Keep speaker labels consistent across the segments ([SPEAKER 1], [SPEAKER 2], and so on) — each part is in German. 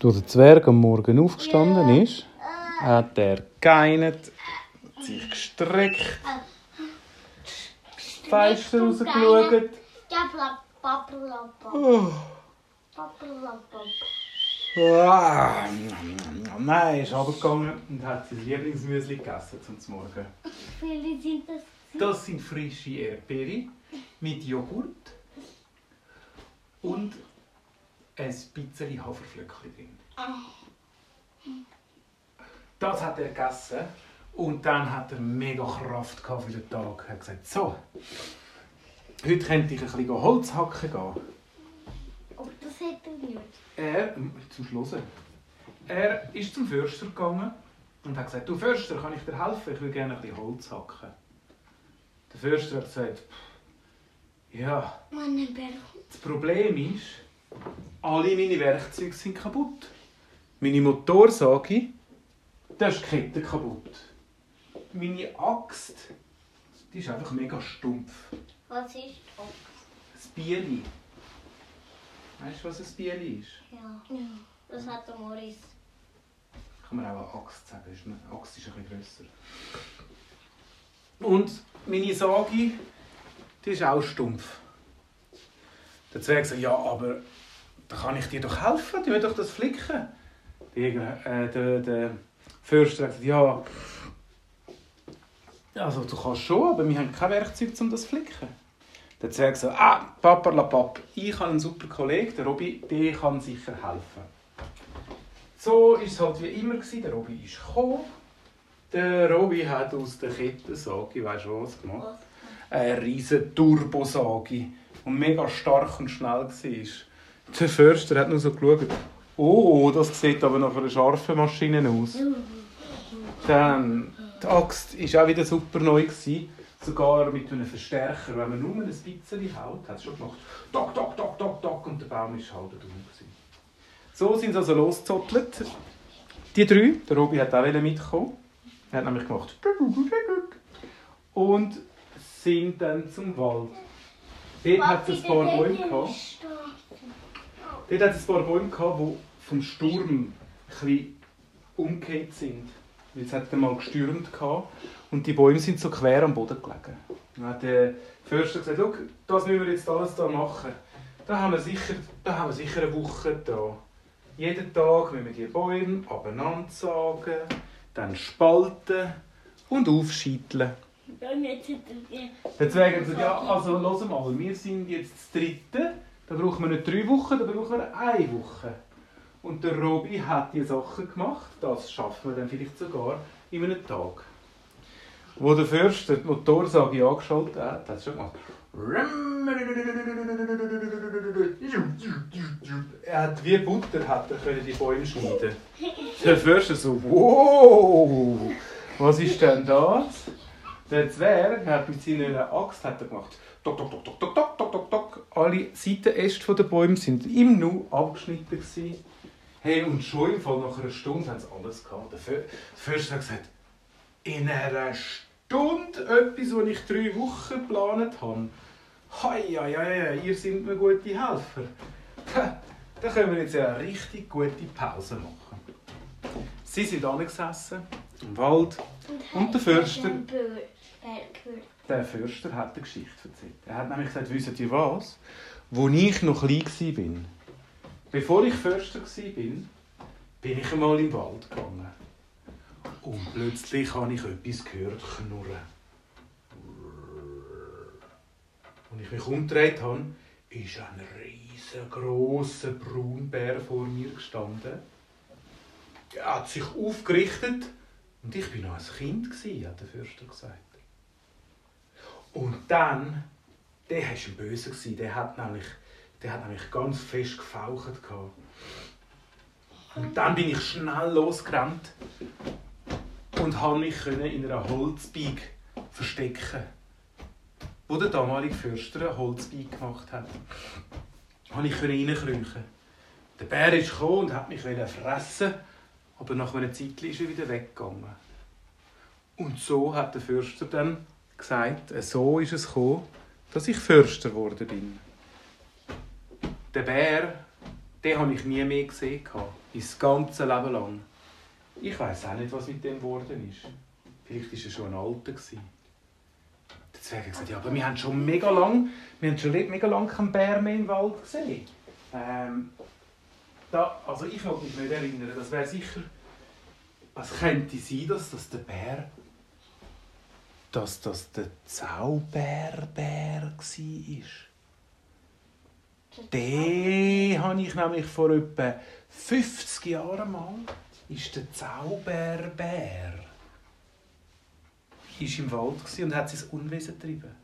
[SPEAKER 1] Als der Zwerg am Morgen aufgestanden ist, hat er geinert, sich gestreckt, das Fenster rausgeschaut. Oh. Ah, Nein, er ist runtergegangen und hat sein Lieblingsmüsli gegessen zum Morgen.
[SPEAKER 2] Wie viele sind das?
[SPEAKER 1] Das sind frische Erdbeere mit Joghurt und ein bisschen Haferflöckchen drin. Das hat er gegessen und dann hat er mega Kraft gehabt für den Tag. Er hat gesagt, so, heute könnte ich ein bisschen Holz hacken gehen.
[SPEAKER 2] Oh, das hätte ich nicht.
[SPEAKER 1] Er, zum Schluss, er ist zum Förster gegangen und hat gesagt, du Förster, kann ich dir helfen? Ich will gerne ein bisschen Holz hacken. Der Förster hat gesagt, ja, das Problem ist, alle meine Werkzeuge sind kaputt. Meine Motorsage, da ist die Kette kaputt. Meine Axt, die ist einfach mega stumpf.
[SPEAKER 2] Was ist das?
[SPEAKER 1] Das Bieli. Weißt du, was ein Bieli ist?
[SPEAKER 2] Ja. Das hat der Morris.
[SPEAKER 1] Kann man auch eine Axt sagen. ist eine- Axt ist ein bisschen grösser. Und meine Sage, die ist auch stumpf. Der Zwerg sagt, ja, aber da kann ich dir doch helfen, die will doch das flicken. Der, äh, der, der Förster sagt, ja, also du kannst schon, aber wir haben kein Werkzeug, um das zu flicken. Zwerg sagt, ah, Papa la Pap, ich habe einen super Kollegen, der Robby, der kann sicher helfen. So war es halt wie immer. gewesen. Der Robby ist gekommen. Der Robby hat aus der Kettensage, weißt du was gemacht? Eine riesige Turbosage, die mega stark und schnell war. Der Förster hat nur so geschaut. Oh, das sieht aber nach einer scharfen Maschine aus. Dann, die Axt war auch wieder super neu. Gewesen. Sogar mit einem Verstärker. Wenn man nur ein bisschen haut, hat es schon gemacht. Dock, dock, dock, dock, dock. Und der Baum war halt drum. So sind sie also losgezottelt. Die drei, der Robi hat auch mitkommen. Er hat nämlich gemacht. Und sind dann zum Wald. Dort hat es ein paar Bäume gehabt. Dort hat es ein paar Bäume gehabt, die vom Sturm ein umgekehrt sind. Weil es hat mal gestürmt gehabt und die Bäume sind so quer am Boden gelegen. Dann hat der Förster gesagt, «Schau, das müssen wir jetzt alles da machen. Da haben wir sicher, da haben wir sicher eine Woche dran. Jeden Tag müssen wir die Bäume abeinander sagen, dann spalten und aufscheiteln. Deswegen gesagt, ja, also los mal, wir sind jetzt das dritte, da brauchen wir nicht drei Wochen, da brauchen wir eine Woche. Und der Robi hat die Sachen gemacht, das schaffen wir dann vielleicht sogar in einem Tag. Wo der Förster die Motorsage angeschaltet hat, hat er schon gemacht. Er hat wie Butter hat er können die Bäume schneiden. Der Förster so, wow, was ist denn das? Der Zwerg hat mit seiner Axt hat er gemacht. Tok, tok, tok, tok, tok, tok, tok, tok, tok. Alle Seitenäste der Bäume sind im Nu abgeschnitten. Gewesen. Hey, und schon im Fall nach einer Stunde haben sie alles gehabt. Der Förster hat gesagt, in einer Stunde etwas, was ich drei Wochen geplant habe. Hei, hei, hei, ihr seid mir gute Helfer. Da können wir jetzt eine richtig gute Pause machen. Sie sind angesessen im Wald Und der Förster? Der Förster hat eine Geschichte erzählt. Er hat nämlich gesagt, wisst ihr was? Als ich noch klein war, bevor ich Förster war, bin ich einmal im Wald gegangen. Und plötzlich habe ich etwas gehört knurren. Als ich mich umgedreht habe, ist ein riesengroßer Braunbär vor mir gestanden. Er hat sich aufgerichtet und ich war noch ein Kind, hat der Fürster gesagt. Und dann, der war ein Böser, der hat nämlich, der hat nämlich ganz fest gefaucht. Und dann bin ich schnell losgerannt und konnte mich in einer Holzbeig verstecken. Wo der damalige Fürster eine Holzbeig gemacht hat. Konnte ich reinkriechen. Der Bär ist gekommen und hat mich fressen aber nach einer Zeit ist er wieder weggegangen. Und so hat der Fürster dann gesagt, so ist es gekommen, dass ich Fürster geworden bin. Der Bär, Den habe ich nie mehr gesehen. Mein ganzes Leben lang. Ich weiß auch nicht, was mit dem geworden ist. Vielleicht war er schon ein Alter. Der Zwerg hat gesagt, ja, aber wir haben schon mega lang, wir haben schon mega lang keinen Bär mehr im Wald gesehen. Ähm, da, also ich mag mich nicht erinnern, das wäre sicher, es könnte sein, dass das der Bär, dass das der Zauberbär war. Den habe ich nämlich vor etwa 50 Jahren mal, ist der Zauberbär ist im Wald und hat sein Unwesen getrieben.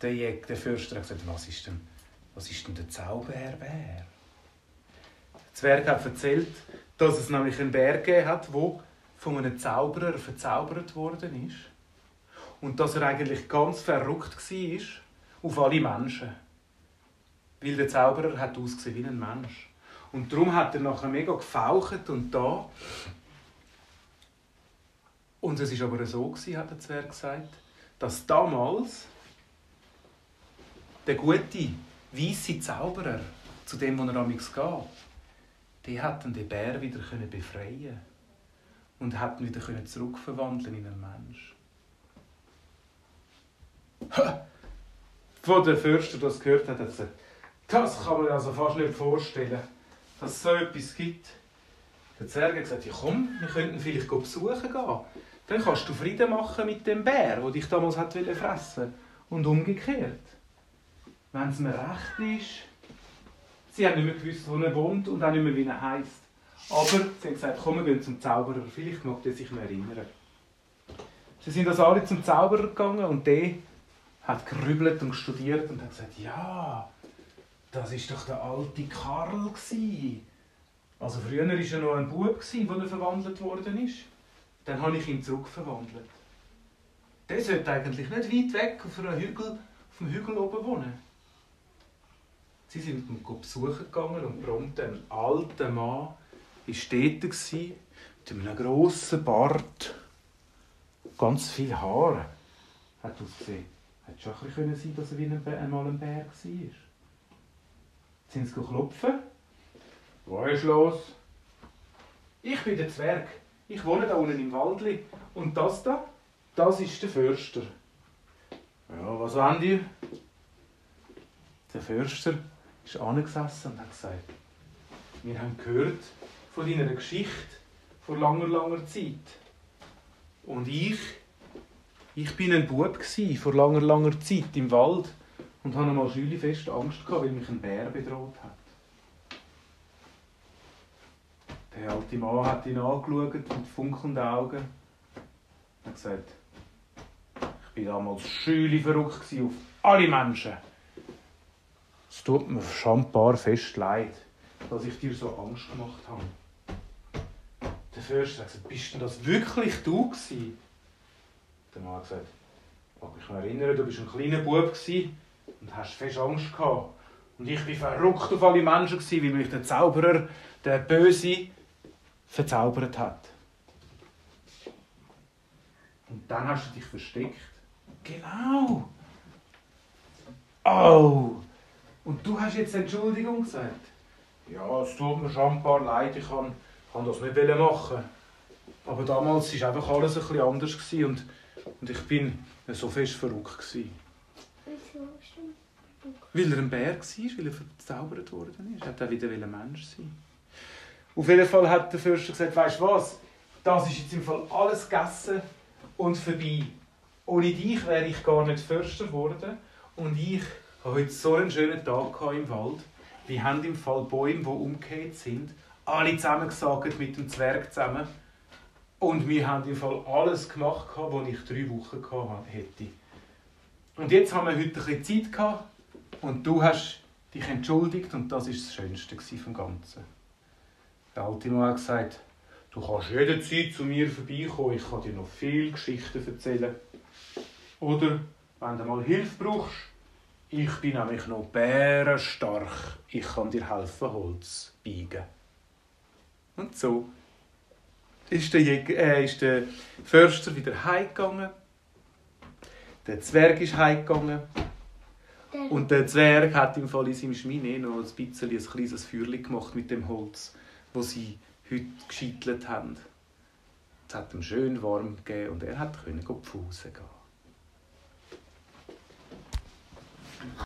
[SPEAKER 1] Der, Jäger, der Förster hat gesagt, was ist denn, was ist denn der Zauberbär? Der Zwerg hat erzählt, dass es nämlich einen Bär gegeben hat, der von einem Zauberer verzaubert worden ist. Und dass er eigentlich ganz verrückt war auf alle Menschen. Weil der Zauberer hat ausgesehen wie ein Mensch. Und darum hat er nachher mega gefaucht und da. Und es war aber so, hat der Zwerg gesagt, dass damals der gute, weiße Zauberer, zu dem, wo er amigs geht, der hat den Bär wieder befreien und hat ihn wieder zurückverwandeln in einen Mensch. Ha! Wo der Fürster das gehört hat, hat gesagt, das kann man also fast nicht vorstellen, dass es so etwas gibt. Der Zwerg hat gesagt, ja komm, wir könnten vielleicht besuchen gehen. Dann kannst du Frieden machen mit dem Bär, der dich damals hat fressen Und umgekehrt. Wenn es mir recht ist, sie haben nicht mehr gewusst, wo er wohnt und auch nicht mehr, wie er heisst. Aber sie haben gesagt, komm, wir gehen zum Zauberer, vielleicht mag er sich noch erinnern. Sie sind also alle zum Zauberer gegangen und der hat gerübelt und studiert und hat gesagt, ja, das ist doch der alte Karl Also früher war er noch ein Bub, als er verwandelt worden ist. Dann habe ich ihn zurückverwandelt. Der sollte eigentlich nicht weit weg auf, einem Hügel, auf dem Hügel oben wohnen. Sie sind ihn besuchen gegangen und prompt ein alter Mann war dort mit einem grossen Bart, ganz viel Haare. Hat ausgesehen. Hätte schon ein bisschen sein dass er wie einmal ein Bär war sind sie klopfen. Was ist los? Ich bin der Zwerg. Ich wohne da unten im Waldli. Und das da, das ist der Förster. Ja, was wollt ihr? Der Förster ist angesessen und hat gesagt, wir haben gehört von deiner Geschichte vor langer, langer Zeit. Und ich, ich bin ein Bub vor langer, langer Zeit im Wald und hatte einmal fest Angst, gehabt, weil mich ein Bär bedroht hat. Der alte Mann hat ihn angeschaut mit funkelnden Augen und gesagt, ich war damals schüli verrückt auf alle Menschen. Es tut mir schambar fest leid, dass ich dir so Angst gemacht habe. Der Fürst hat gesagt, bist denn das wirklich du gewesen? Der Mann gesagt, ich kann mich erinnern, du bist ein kleiner Bub und hast fest Angst gehabt. Und ich war verrückt auf alle Menschen, weil mich der Zauberer, der Böse, verzaubert hat. Und dann hast du dich versteckt. Genau. Oh. Und du hast jetzt Entschuldigung gesagt. Ja, es tut mir schon ein paar leid, ich kann, kann das nicht machen. Aber damals war einfach alles ein bisschen anders und, und ich bin so fest verrückt. Gewesen. Weil er ein Bär war, weil er verzaubert worden ist. Er wollte auch wieder ein Mensch sein. Auf jeden Fall hat der Fürst gesagt, weißt du was, das ist jetzt im Fall alles gegessen und vorbei. Ohne dich wäre ich gar nicht Förster geworden. Und ich habe heute so einen schönen Tag im Wald. Wir haben im Fall Bäume, die umgekehrt sind, alle zusammengesagt mit dem Zwerg zusammen. Und wir haben im Fall alles gemacht, was ich drei Wochen hätte. Und jetzt haben wir heute ein bisschen Zeit gehabt und du hast dich entschuldigt und das ist das Schönste vom Ganzen. Der alte hat gesagt, du kannst jederzeit zu mir vorbeikommen, ich kann dir noch viele Geschichten erzählen. Oder, wenn du mal Hilfe brauchst, ich bin nämlich noch bärenstark, ich kann dir helfen, Holz biegen. Und so ist der, Jäger, äh, ist der Förster wieder heimgegangen der Zwerg ist heimgegangen. Und der Zwerg hat im Fall in seinem Schmine noch ein bisschen ein kleines Feuerchen gemacht mit dem Holz, wo sie heute geschiedelt haben. Es hat ihm schön warm gegeben und er hat können Pfusen gehen.